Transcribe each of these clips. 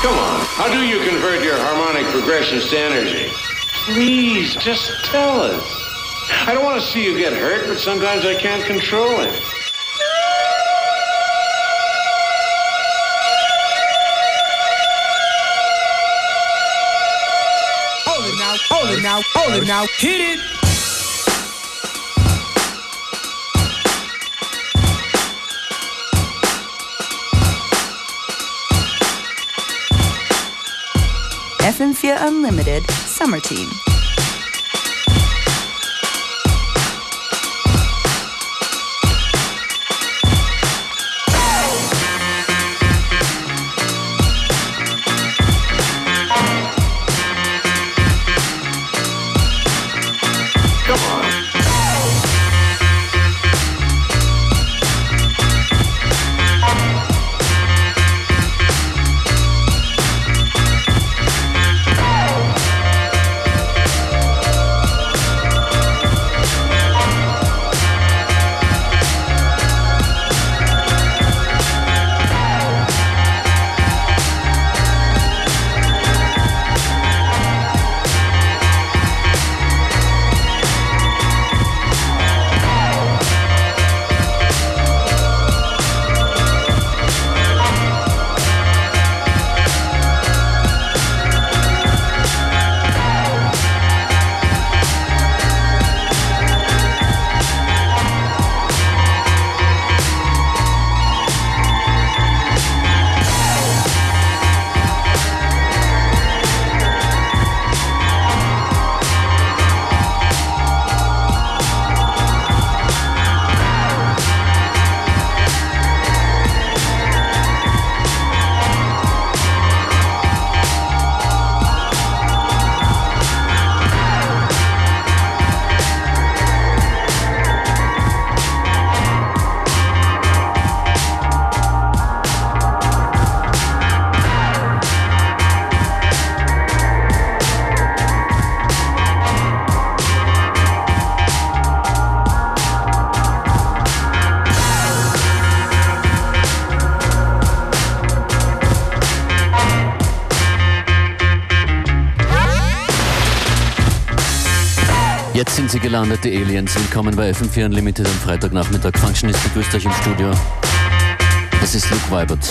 Come on, how do you convert your harmonic progressions to energy? Please, just tell us. I don't want to see you get hurt, but sometimes I can't control it. Hold it now, hold it now, hold it now, hit it. FM4 Unlimited Summer Team. Jetzt sind sie gelandet, die Aliens. Willkommen bei FM4 Unlimited am Freitagnachmittag. Functionist begrüßt euch im Studio. Das ist Luke Weibert.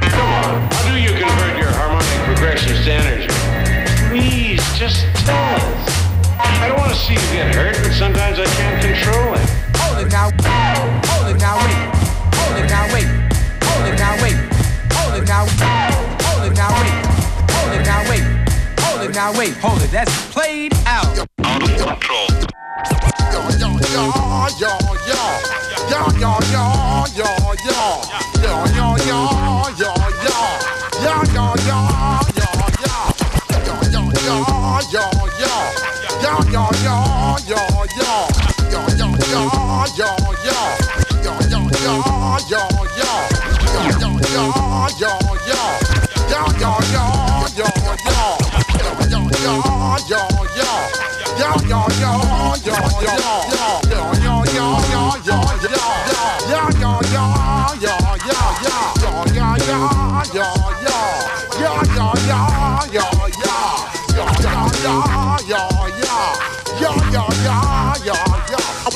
Come on. How do you convert your harmonic progressions to energy? Please, just tell us. I don't want to see you get hurt, but sometimes I can't control it. Hold it now, hold it now, wait. Hold it now, wait. Hold it now, wait. Hold it now, now, wait. Hold it. That's played out.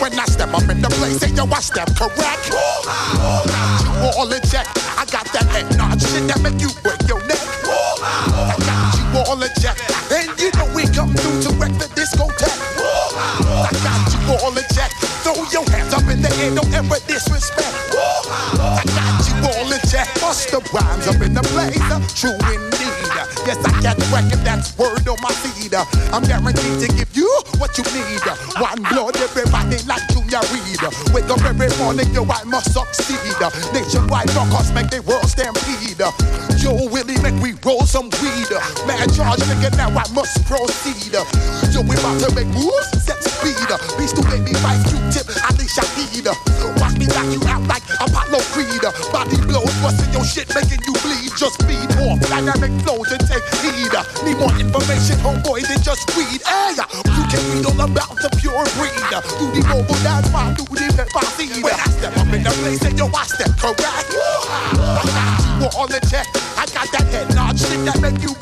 When I step up in the place, say yo, I step correct. You all in check. I got that head nod shit that make you break Bust the rhymes up in the place. True indeed. Yes, I got wreck if that's word on my feed. I'm guaranteed to give you what you need. One blood, everybody like Junior Reid. Wake up every morning, yo, I must succeed. Nationwide knockouts make the world stampede. Joe Willie make we roll some weed. Man, charge nigga, now I must proceed. Yo, we about to make moves, set speed. Beast to baby, vice Q-tip, Ali Shaheed. Watch me knock you out like Apollo Creed. Body busting your shit making you bleed. Just feed more dynamic flows and take heed. Uh, need more information, homeboy, than just weed. Hey, uh, you can read all about the pure breed. Uh, you the mobile, that's my duty, that my seed. When I step up in the place, and yo, I step correct. I got you all in check. I got that head nod shit that make you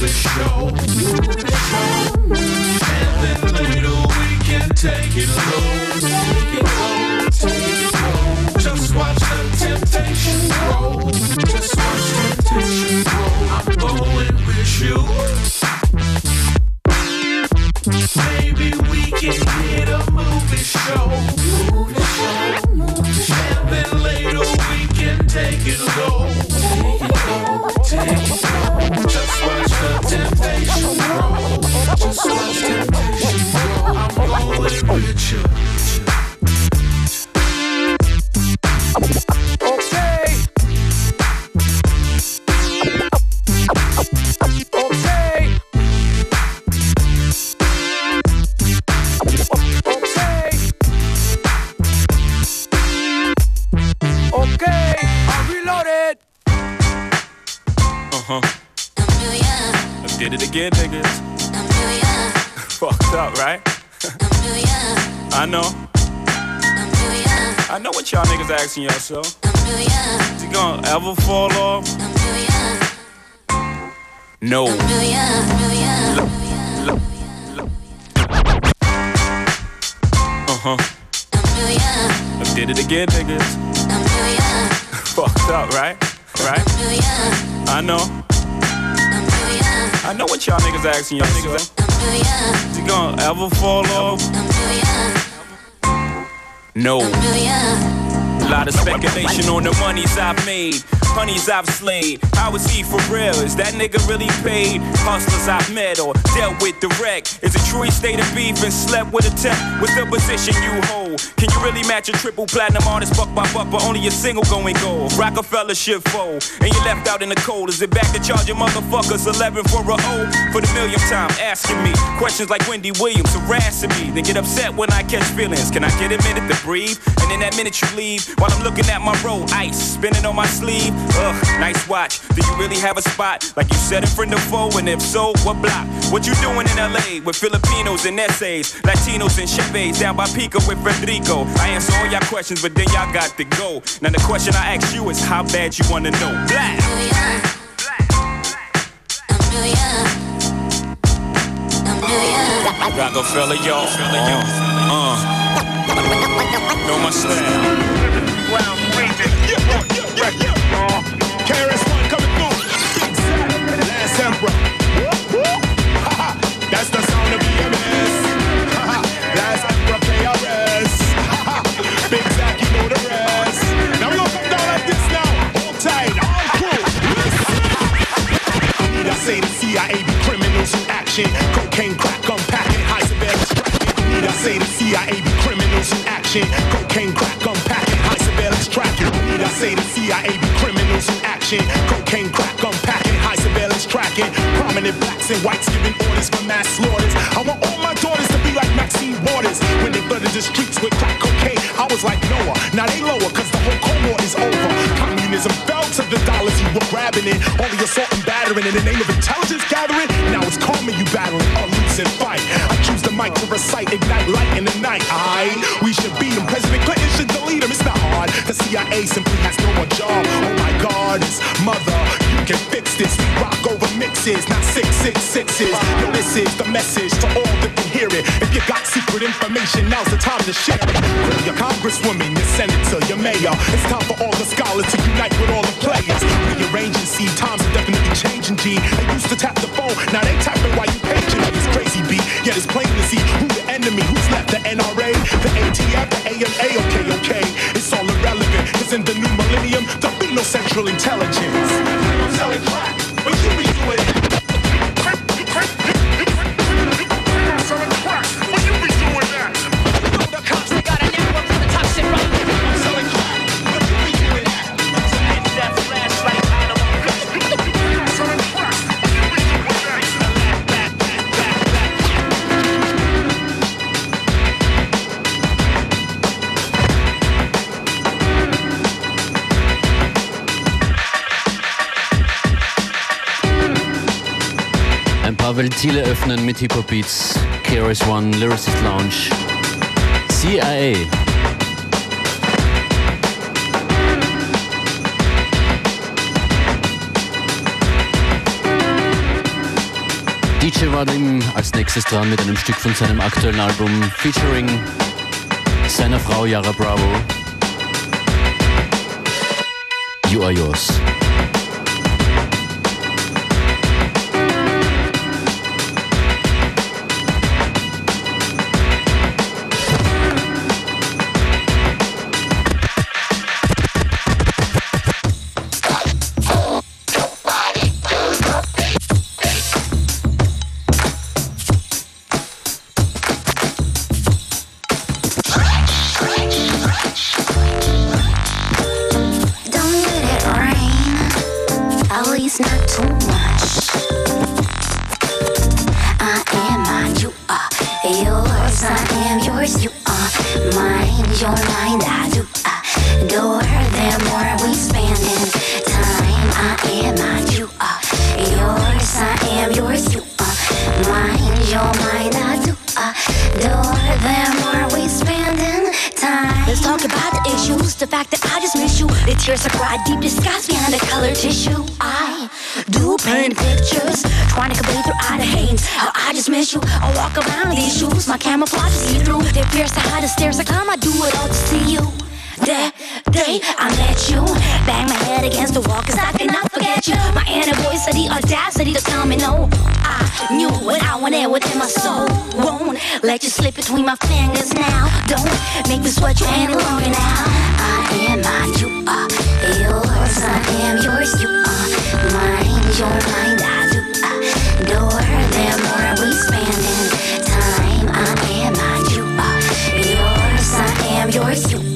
movie show. And then later we can take it low. Just watch the temptation grow. Just watch temptation grow. I'm going with you. Just watch temptation. I'm going with you. Y'all niggas asking yourself. Is he gonna ever fall off? No. Uh-huh. I did it again, niggas. Fucked up, right? Right? I know. I know what y'all niggas asking yourself. Is he gonna ever fall off? No. A lot of speculation on the monies I've made, honeys I've slayed. How is he for real? Is that nigga really paid? Hustlers I've met or dealt with direct. Is it true he stayed in beef and slept with a tech? With the position you hold, can you really match a triple platinum artist buck by buck, but only a single going gold? Rockefeller shit fold, and you left out in the cold. Is it back to charging motherfuckers 11 for a O? For the millionth time, asking me questions like Wendy Williams harassing me. Then get upset when I catch feelings. Can I get a minute to breathe? And in that minute you leave, while I'm looking at my roll, ice spinning on my sleeve. Ugh, nice watch. Do you really have a spot like you said in front of foe? And if so, what block? What you doing in LA with Filipinos and essays, Latinos and Chevys down by Pico with Federico? I answer all y'all questions, but then y'all got to go. Now the question I ask you is how bad you wanna know. Blah. Rockefeller, y'all. Uh, know my style underground region. Yeah, yeah, yeah, yeah. Uh, KRS One coming through. Exactly. Last Emperor. That's the sound of EMS. Last Emperor KRS. Big Zach, you know the rest. Now we gonna come down like this now. Hold tight, all cool. Need I say the CIA be criminals in action. Cocaine, crack, unpacking, high severe distracting. Need I say the CIA be criminals in action. Cocaine, crack, unpacking say the CIA be criminals in action? Cocaine, crack, unpacking, high surveillance tracking. Prominent blacks and whites giving orders for mass slaughters. I want all my daughters to be like Maxine Waters. When they flooded the streets with crack cocaine, I was like Noah. Now they lower, cause the whole Cold War is over. Communism fell to the dollars you were grabbing it. All the assault and battering in the name of intelligence gathering. Now it's karma you battling, a lose and fight. I choose the mic to recite, ignite light in the night. I, we should beat him. President The CIA simply has no job. Oh my God, it's mother. You can fix this. Rock over mixes, not six six sixes. Yo, this is the message to all that can hear it. If you got secret information, now's the time to share it. Your congresswoman, your senator, your mayor. It's time for all the scholars to unite with all the players. Rearrange and see times are definitely changing. G. They used to tap the phone, now they tapping while you paging. It's crazy beat, yet it's plain to see who the enemy, who's left. The NRA, the ATF, the AMA. Okay, central intelligence. Ventile öffnen mit Hip-Hop-Beats. KRS-One, Lyricist Lounge. CIA. DJ Vadim als nächstes dran mit einem Stück von seinem aktuellen Album featuring seiner Frau Yara Bravo. You are yours. Soul. Won't let you slip between my fingers now. Don't make me sweat you any longer now. I am mine, you are yours. I am yours, you are mine. You're mine, I do adore. The more we spend in time, I am mine, you are yours. I am yours, you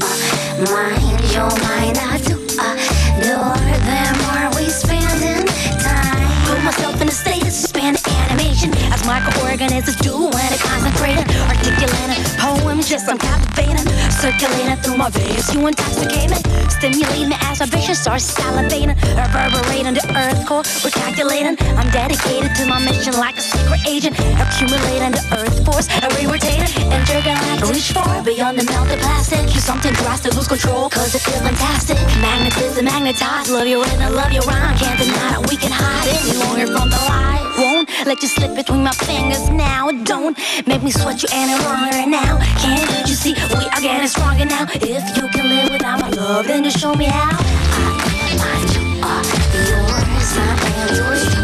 microorganisms do when it concentrated, articulating poems. Just I'm captivating, circulating through my veins. You intoxicate me, stimulate me as my vision starts salivating, reverberating the earth core. We're. I'm dedicated to my mission like a secret agent, accumulating the earth force, re-rotating, intergalactic. Reach far beyond the melted plastic. You something drastic, lose control, cause it feels fantastic. Magnetism, magnetized, love your rhythm, love your rhyme. Can't deny that we can hide any longer from the light. Let you slip between my fingers now. Don't make me sweat you any longer now. Can't you see we are getting stronger now? If you can live without my love, then just show me how. I mine, you are yours. I am yours,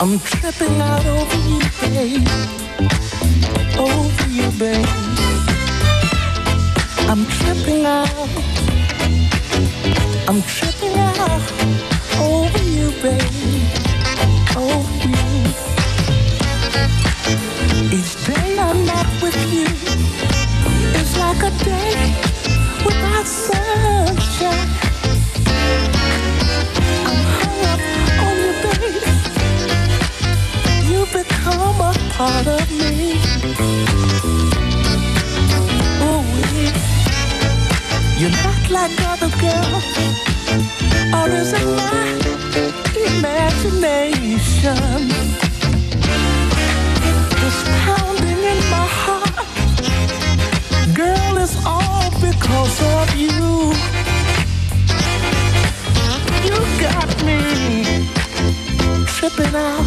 I'm tripping out over you, babe. Over you, babe. I'm tripping out. I'm tripping out over you, babe. Over you. Each day I'm not with you is like a day without sunshine. Become a part of me. Ooh, you're not like other girls, or is it my imagination? This pounding in my heart, girl, is all because of you. You got me tripping out,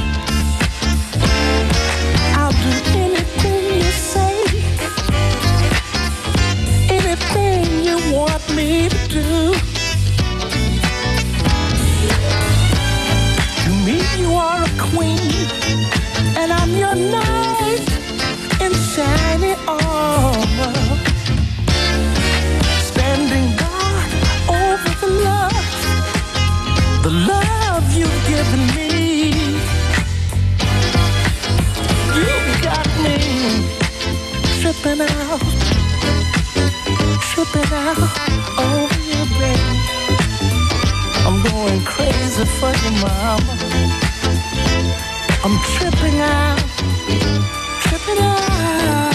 queen, and I'm your knight in shining armor. Standing guard over the love, the love you've given me. You've got me tripping out, tripping out over you, babe. I'm going crazy for you, mama. I'm tripping out, tripping out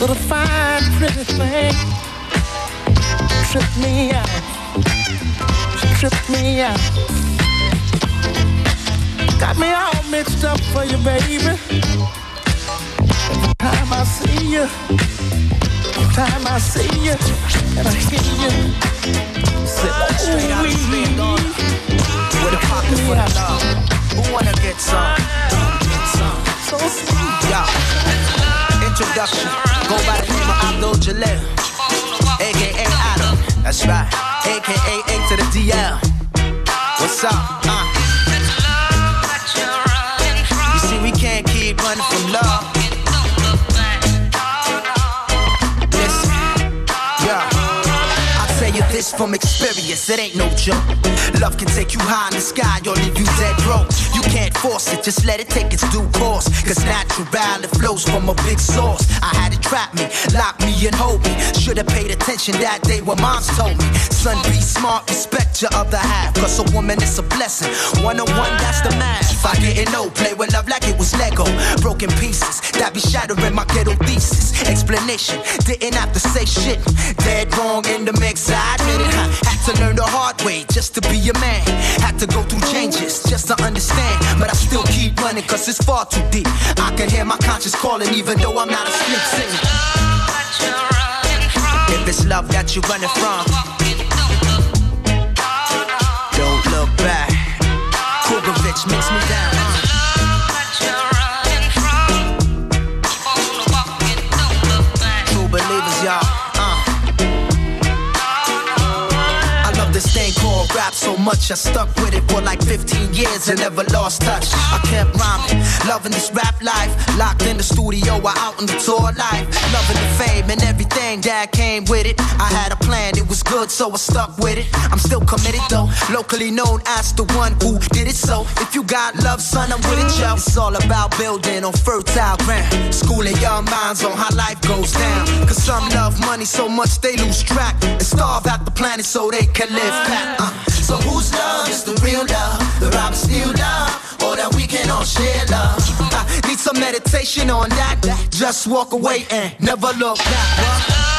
little fine, pretty thing tripped me out. She tripped me out. Got me all mixed up for you, baby. Every time I see you, every time I see you, and I hear you, say, Straight out "Ooh-wee." Spain, dog. With a pocket full of love. Who wanna get some? Get some. So sweet. Yeah. Introduction. Go by the name of Abdul Jalil. AKA Adam. That's right. AKA A to the DL. What's up? Uh. You see, we can't keep running from love. Listen. Yeah. I tell you this from experience, it ain't no joke. Love can take you high in the sky or leave you dead broke. Can't force it, just let it take its due course. Cause natural, it flows from a big source. I had it trap me, lock me and hold me. Should've paid attention that day when moms told me. Son, be smart, respect your other half. Cause a woman is a blessing. One on one, that's the math. I didn't know, play with love like it was Lego. Broken pieces, that be shattering my ghetto thesis. Explanation, didn't have to say shit. Dead wrong in the mix, I admit it. Had to learn the hard way just to be a man. Had to go through changes just to understand. But I still keep running cause it's far too deep. I can hear my conscience calling even though I'm not asleep singing. If it's love that you're running from, don't look back. Kugovich makes me down. So much I stuck with it for like 15 years and never lost touch. I kept rhyming, loving this rap life. Locked in the studio or out on the tour life. Loving the fame and everything that came with it. I had a plan, it was good, so I stuck with it. I'm still committed though, locally known as the one who did it. So if you got love, son, I'm with it, yo. It's all about building on fertile ground. Schooling young minds on how life goes down. Cause some love money so much they lose track and starve out the planet so they can live back. Uh. So whose love is the real love? The and steal love, or that we can all share love? I need some meditation on that. Just walk away and never look back.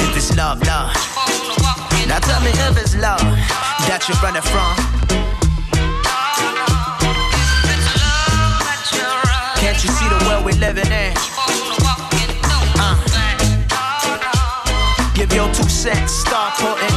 If it's love, love. Now tell me if it's love that you're running from. Can't you see the world we're living in? Uh. Give your two cents, start putting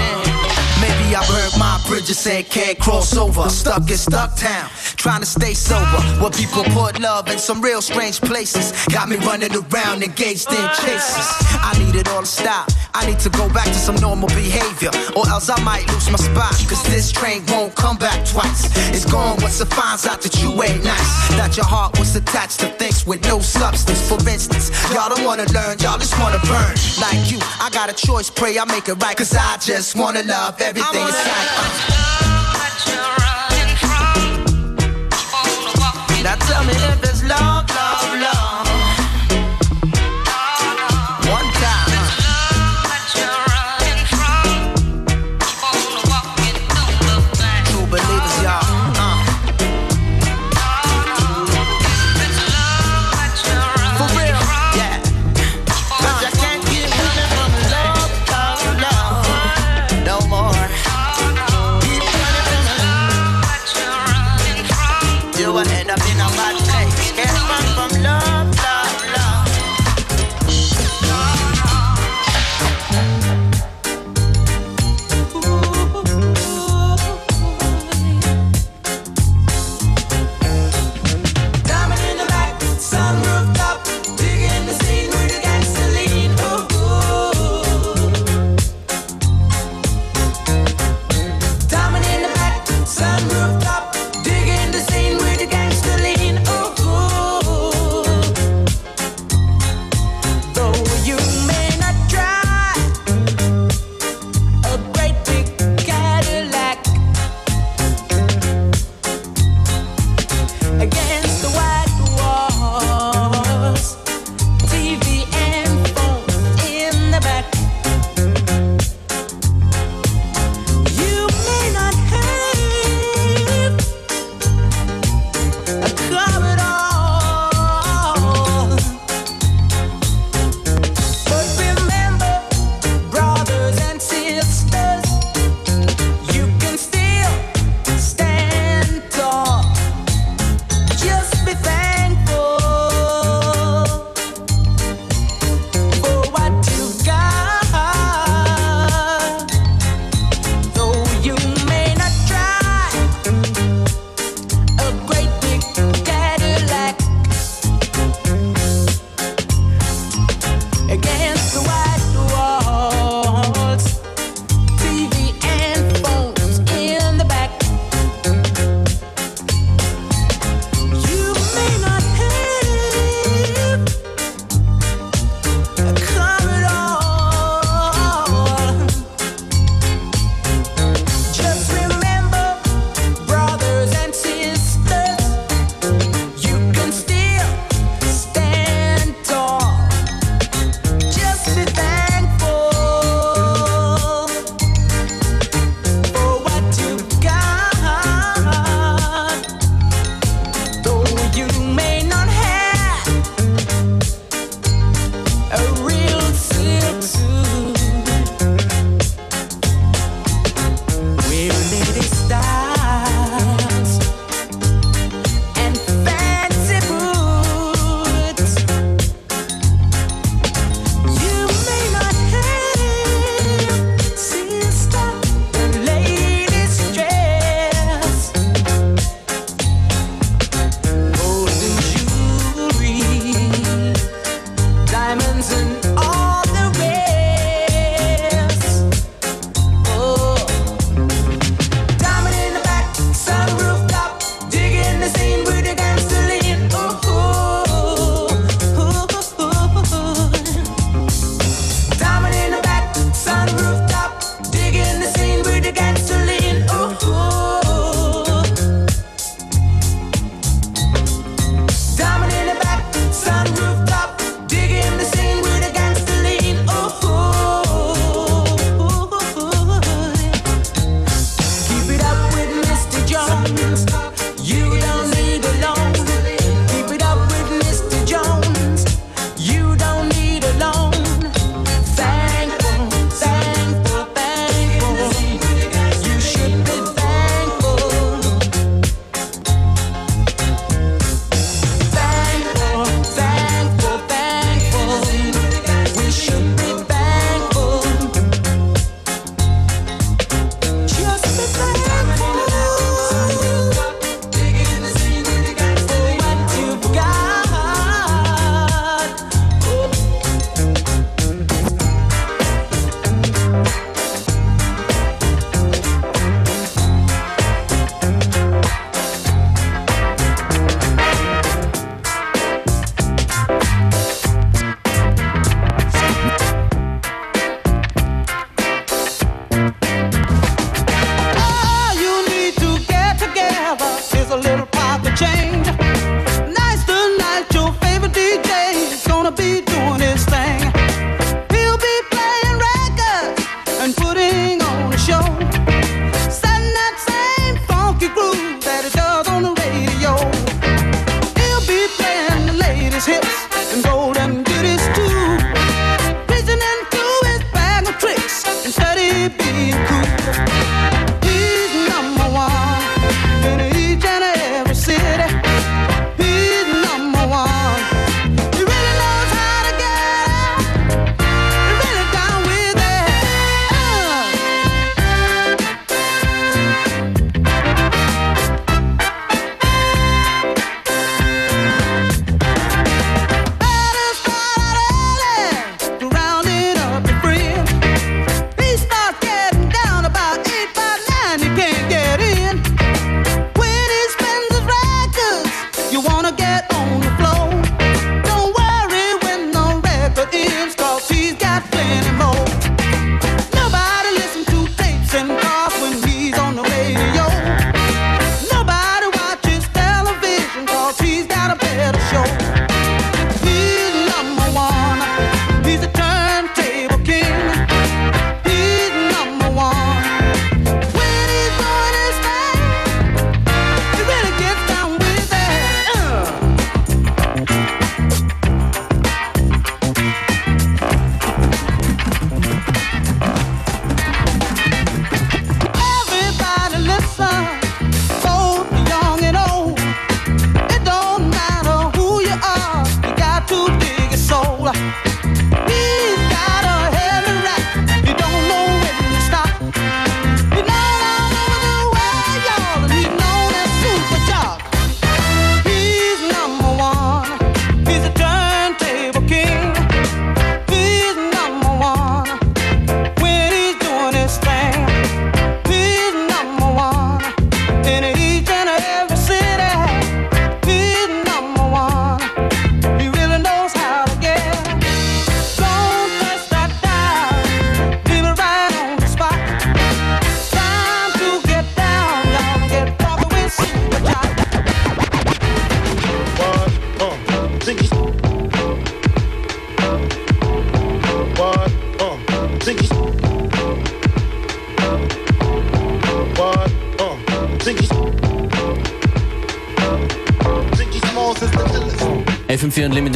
bridges and can't cross over. Stuck in stuck town, trying to stay sober. Where people put love in some real strange places. Got me running around engaged in chases. I need it all to stop. I need to go back to some normal behavior, or else I might lose my spot. Cause this train won't come back twice. It's gone once it finds out that you ain't nice. That your heart was attached to things with no substance. For instance, y'all don't wanna learn, y'all just wanna burn. Like you, I got a choice, pray I make it right. Cause I just wanna love everything inside. Uh.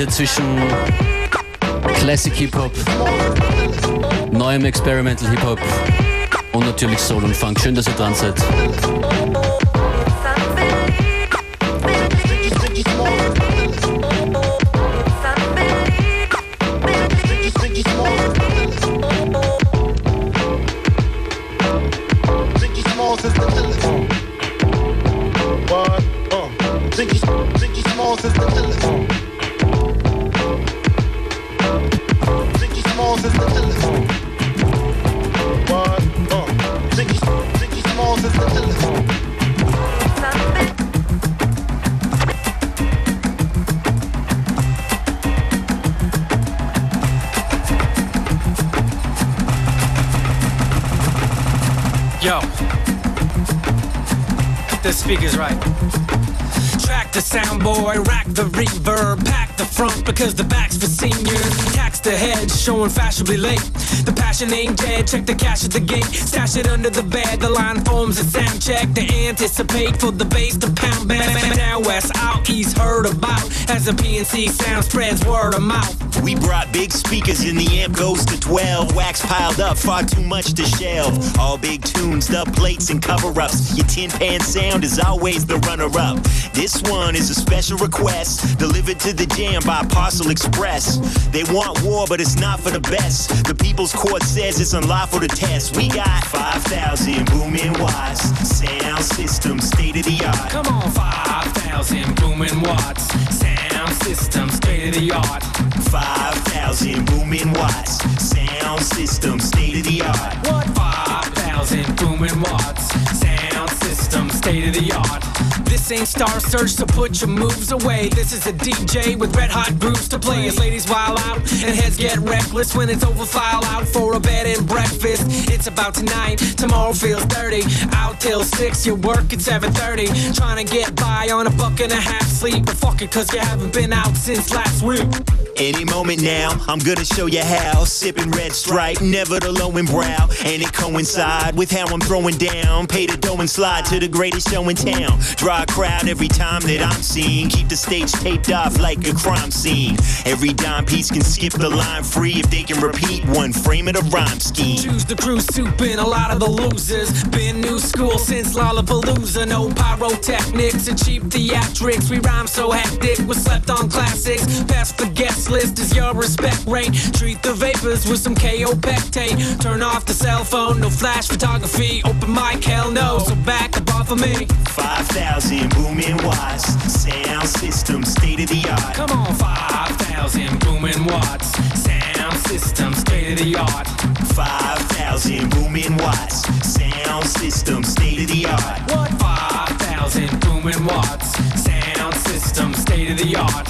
Zwischen Classic Hip-Hop, neuem Experimental Hip-Hop und natürlich Soul und Funk. Schön, dass ihr dran seid. The speaker's right. Track the soundboard, rack the reverb, pack the front because the back's for seniors. Tax the head, showing fashionably late. The passion ain't dead, check the cash at the gate. Stash it under the bed, the line forms a sound check. They anticipate for the bass to pound back. Down west, out east, heard about. As the PNC sound spreads word of mouth. We brought big speakers and the amp goes to 12. Wax piled up, far too much to shelve. All big tunes, dub plates and cover ups. Your tin pan sound is always the runner up. This one is a special request delivered to the jam by Parcel Express. They want war, but it's not for the best. The People's Court says it's unlawful to test. We got 5,000 booming watts, sound system, state of the art. Come on, 5,000 booming watts. Sound system, state of the art. 5,000 booming watts, sound system, state of the art. What? 5,000 booming watts. Sound system, state of the art. This ain't Star Search, so put your moves away. This is a DJ with red hot grooves to play. As ladies wild out and heads get reckless when it's over, file out for a bed and breakfast. It's about tonight, tomorrow feels dirty. Out till 6, you work at 7.30. Trying to get by on a buck and a half sleep. But fuck it, cause you haven't been out since last week. Any moment now, I'm gonna show you how. Sipping red stripe, never the low in brow. And it coincide with how I'm throwing down. Pay the dough and slide to the greatest show in town. Draw a crowd every time that I'm seen. Keep the stage taped off like a crime scene. Every dime piece can skip the line free if they can repeat one frame of the rhyme scheme. Choose the crew soup and a lot of the losers. Been new school since Lollapalooza. No pyrotechnics and cheap theatrics. We rhyme so hectic, we slept on classics. Best the guest list is your respect rate. Treat the vapors with some Kaopectate. Turn off the cell phone, no flash photography. Open mic, hell no, so back up off of me. 5,000 booming watts, sound system, state of the art. Come on, 5,000 booming watts. Sound system, state of the art. 5,000 booming watts, sound system, state of the art. What? 5,000 booming watts. Sound system, state of the art.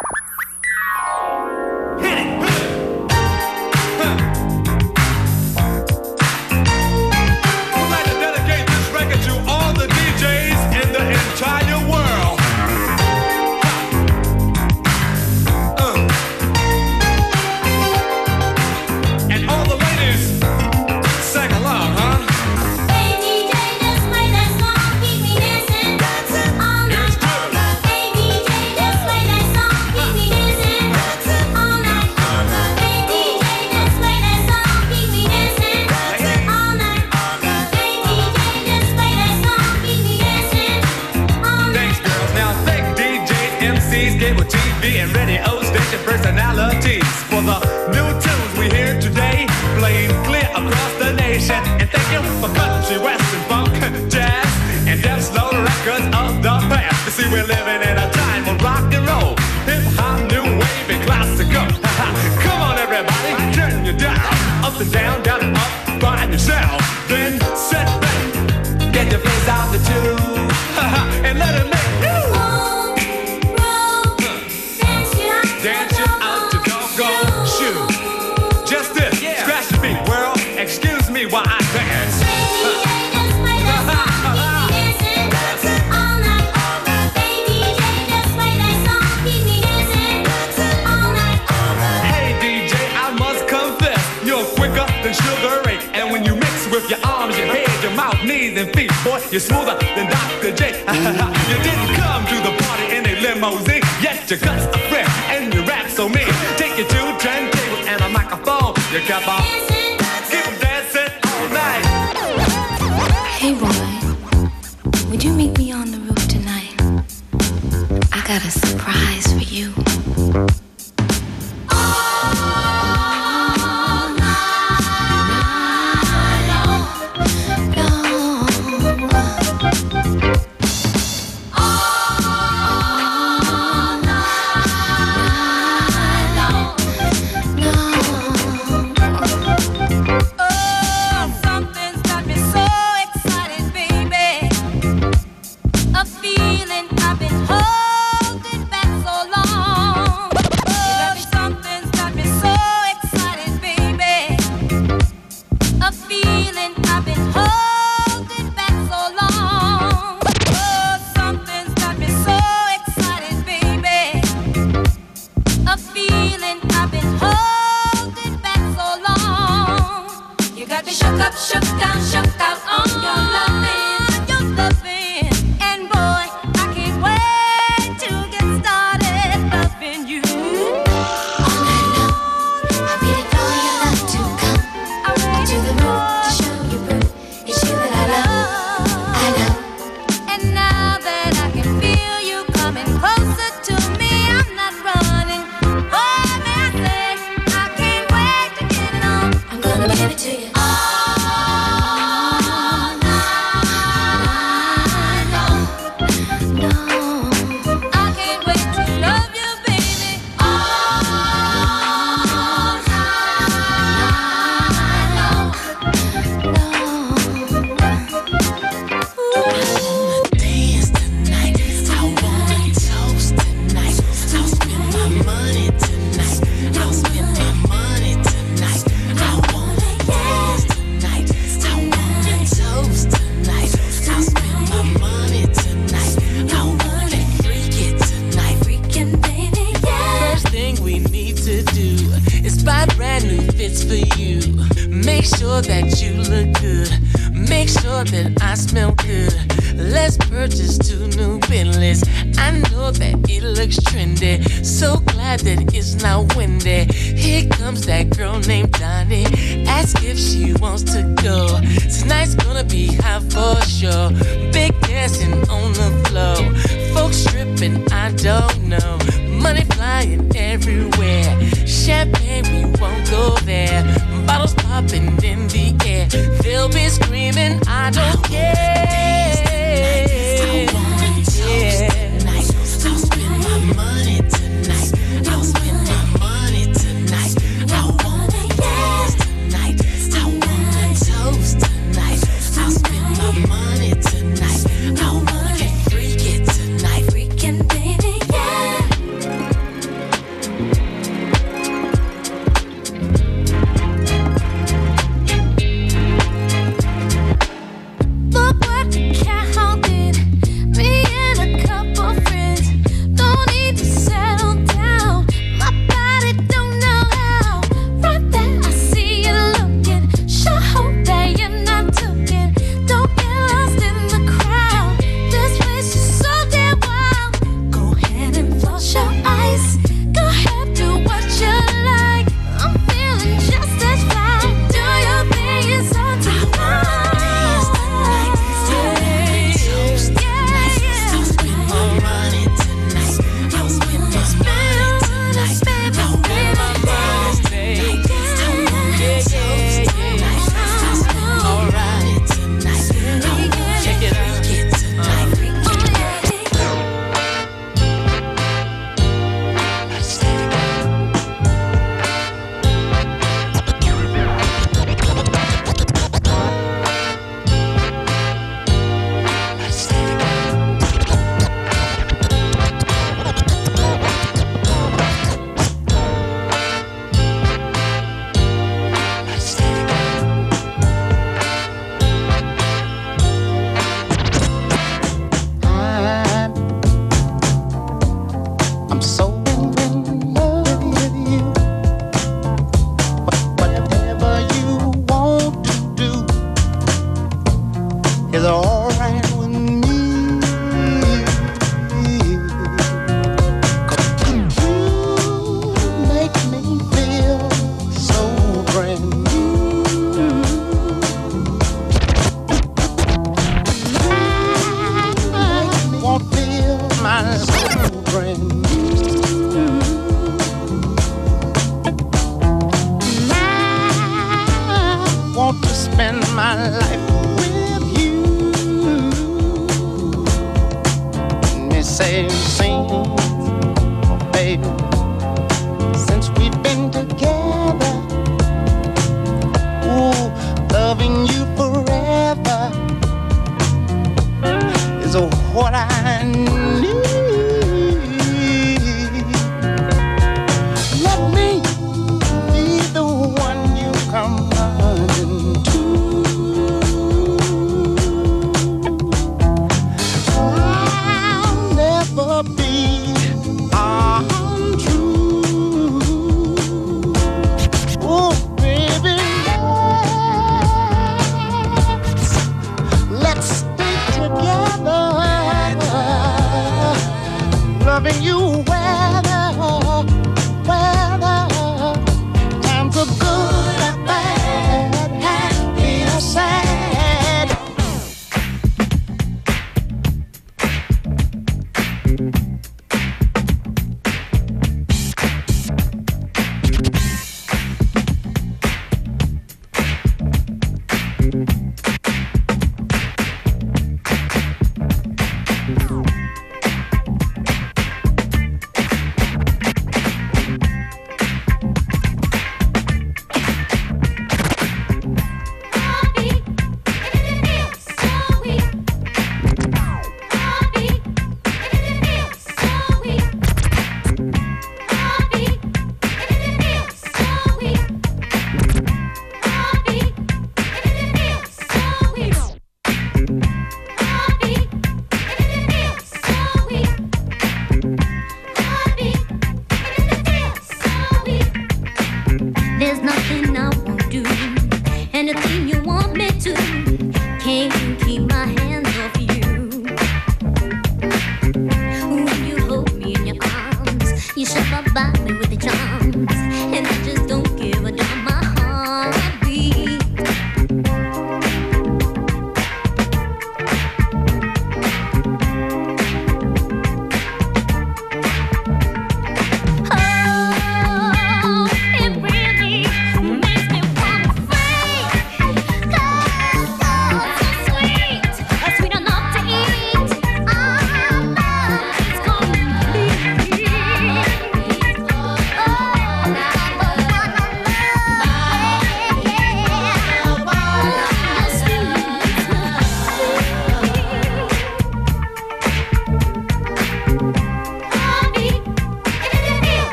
mimosy. Yet your guts are fresh and your rap so mean. Take your two turntables and a microphone. You kept on keep dancing all night. Hey, Roy, would you make me a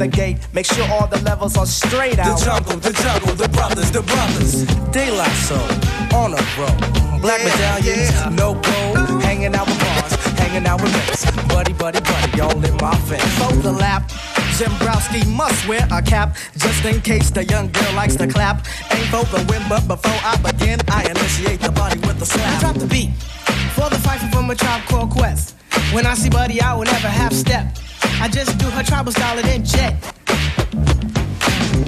the the gate, make sure all the levels are straight out. The jungle, the jungle, the brothers, the brothers. La Soul, on a roll. Black medallions, no gold. Hanging out with bars, hanging out with mates. Buddy, buddy, buddy, all in my face. For the lap, Zembrowski must wear a cap just in case the young girl likes to clap. Ain't for the win, but before I begin, I initiate the body with a slap. Drop the beat for the fight from a tribe called Quest. When I see Buddy, I will never half step. I just do her tribal style and then jet.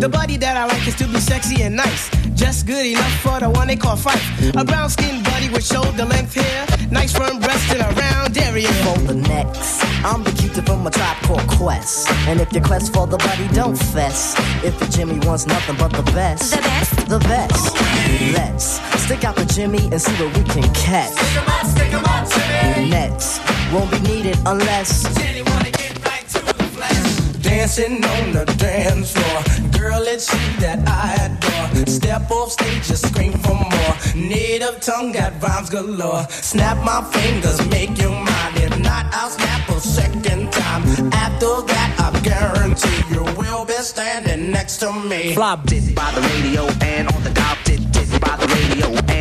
The buddy that I like is to be sexy and nice. Just good enough for the one they call Phife. A brown skinned buddy with shoulder length hair. Nice firm breast and a round area. For the next, I'm the cutie from a tribe called Quest. And if your quest for the buddy, don't fess. If the Jimmy wants nothing but the best, the best, the best. Let's stick out the Jimmy and see what we can catch. Stick 'em out, stick 'em out, Jimmy. Nets won't be needed unless. Dancing on the dance floor. Girl, it's you that I adore. Step off stage, just scream for more. Native tongue got rhymes galore. Snap my fingers, make you mine. If not, I'll snap a second time. After that, I guarantee you will be standing next to me. Fly busy by the radio and on the dial. Did did by the radio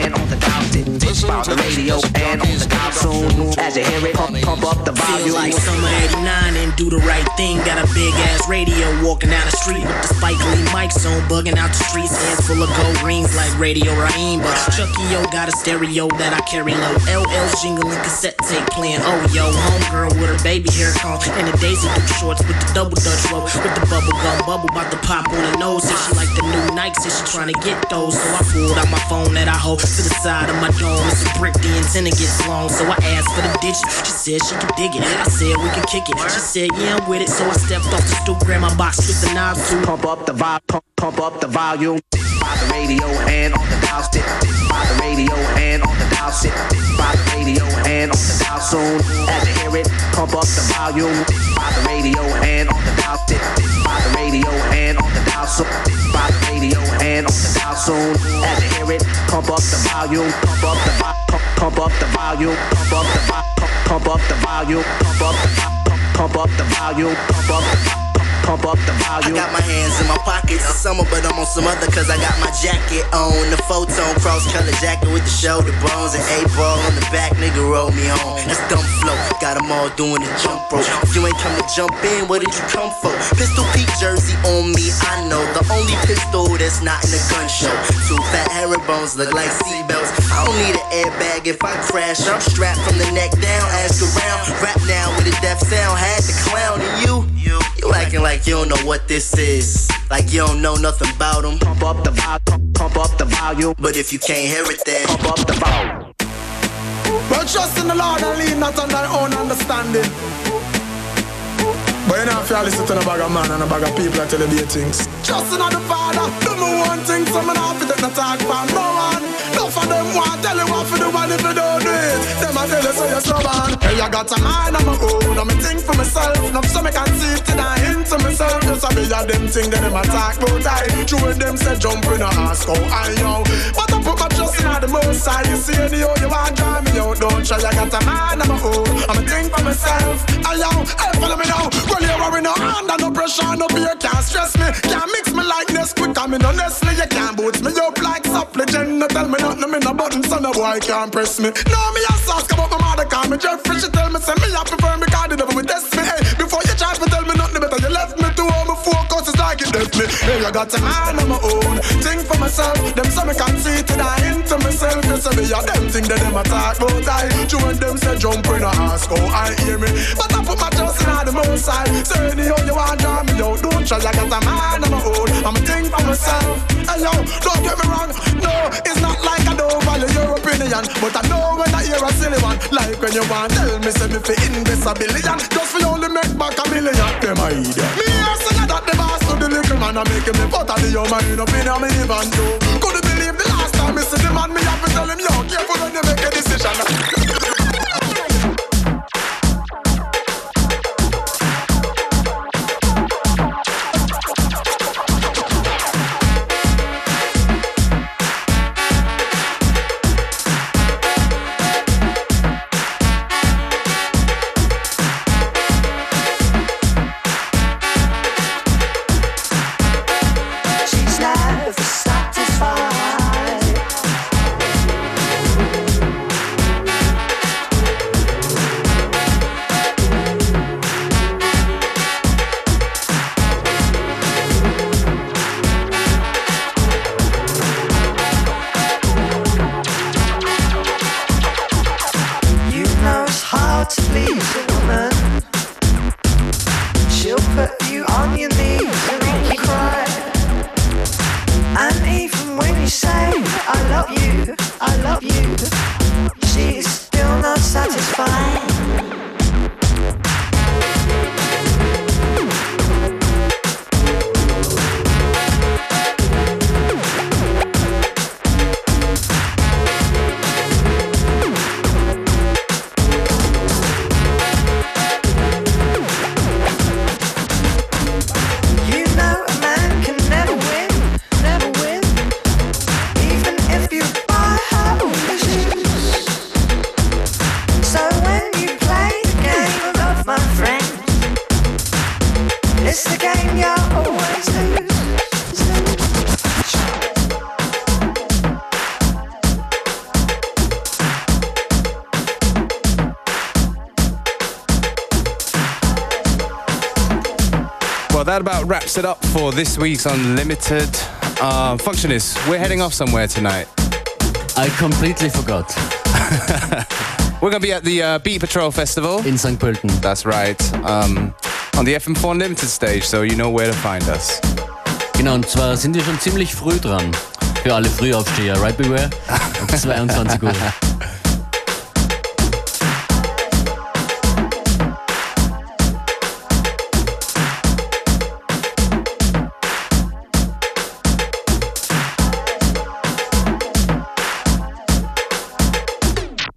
and on the radio and on the. Soon as you hear it, pump, pump up the volume. Feel like summer 89 and do the right thing. Got a big ass radio walking down the street with the Spike Lee mics on, bugging out the streets. Hands full of gold rings like Radio Raheem. But Chucky Yo got a stereo that I carry low. LL's jingling cassette tape playing. Oh yo, homegirl with her baby hair on and the Daisy Duke shorts with the double Dutch roll with the bubble gum bubble about to pop on her nose. Said she like the new Nikes, said she trying to get those. So I pulled out my phone that I hold to the side of my dome. It's a brick, the antenna gets long, so I asked for the digits. She said she could dig it. I said we could kick it. She said yeah I'm with it, so I stepped off the stoop, grabbed my box with the knobs too. Pump up the volume, pump, pump up the volume. By the radio and on the dial. Sit by the radio and on the dial. Sit by the radio and on the dial. Soon as you hear it, pump up the volume. By the radio and on the dial. Sit by the radio and on So by the radio and on the dial. Soon as you hear it, pump up the volume. Pump up the vo- pump, up the volume. Pump up the vo- pump, up the volume. Pump up the vo- pump, up the volume. Pump up the vo- Pump up the volume. I got my hands in my pockets. It's summer, but I'm on some other cause I got my jacket on. The photon cross color jacket with the shoulder bones and A ball on the back, nigga roll me home. That's dumb flow. Got them all doing the jump rope. If you ain't come to jump in, what did you come for? Pistol Pete jersey on me, I know. The only pistol that's not in a gun show. Two fat herringbones look like seatbelts. I don't need an airbag if I crash. I'm strapped from the neck down, ask around. Rap now with a deaf sound, had the clown. And you, you, you acting like you don't know what this is. Like you don't know nothing about them. Pump up the volume. Pump up the volume. But if you can't hear it, then pump up the volume. Well, trust in the Lord and lean not on thy own understanding. But you know, if you listen to a bag of man and a bag of people I tell you their things. Trust in the Father, do me one thing, so me not fit no talk from no one. Them want tell you what for do, and if you don't do it, them I tell you so you're stubborn. Hey, I got a mind of my own, I'm a think for myself. Not so me can see it and I into myself. Just a be a them thing, then them attack about I. True them say jump in a ask how I know. But I put my trust in the most side. You see any how you want drive me out, don't try. I got a mind of my own, I'm a think for myself. I yo, hey, follow me now. Well, you worry no under no pressure, no beer can't stress me. Can't mix me like this quick, I'm in honestly. You can't boot me boy can't press me. No, me a ask about my mother, call me Jeffrey. She tell me, say me I prefer me, cause the devil will test me. Hey, before you try to tell me nothing better, you left me to all my focus is like it left me. Hey, I got a man on my own, think for myself. Them say me can see to die into myself. You say me a them thing that them attack, but I. You and them say jump in a ask, oh I hear me. But I put my trust in the most side. Say anyhow you want draw me out, don't try. I got a man on my own, I'm a think for myself. Hey yo, don't get me wrong, no, opinion, but I know when I hear a silly one, like when you want tell me say me fi invest a billion, just for you only make back a million. Them I idiot. Me a say that the boss to the little man a making me butter the your mind up in a minivan too. Couldn't believe the last time me see the man, me have to tell him yo careful when you make a decision. For this week's Unlimited. Uh, Functionist, we're heading off somewhere tonight. I completely forgot. We're going to be at the uh, Beat Patrol Festival. In St. Pölten. That's right. Um, on the FM4 Unlimited stage, so you know where to find us. Genau, und zwar sind wir schon ziemlich früh dran. Für alle Frühaufsteher, right beware? Um 22 Uhr.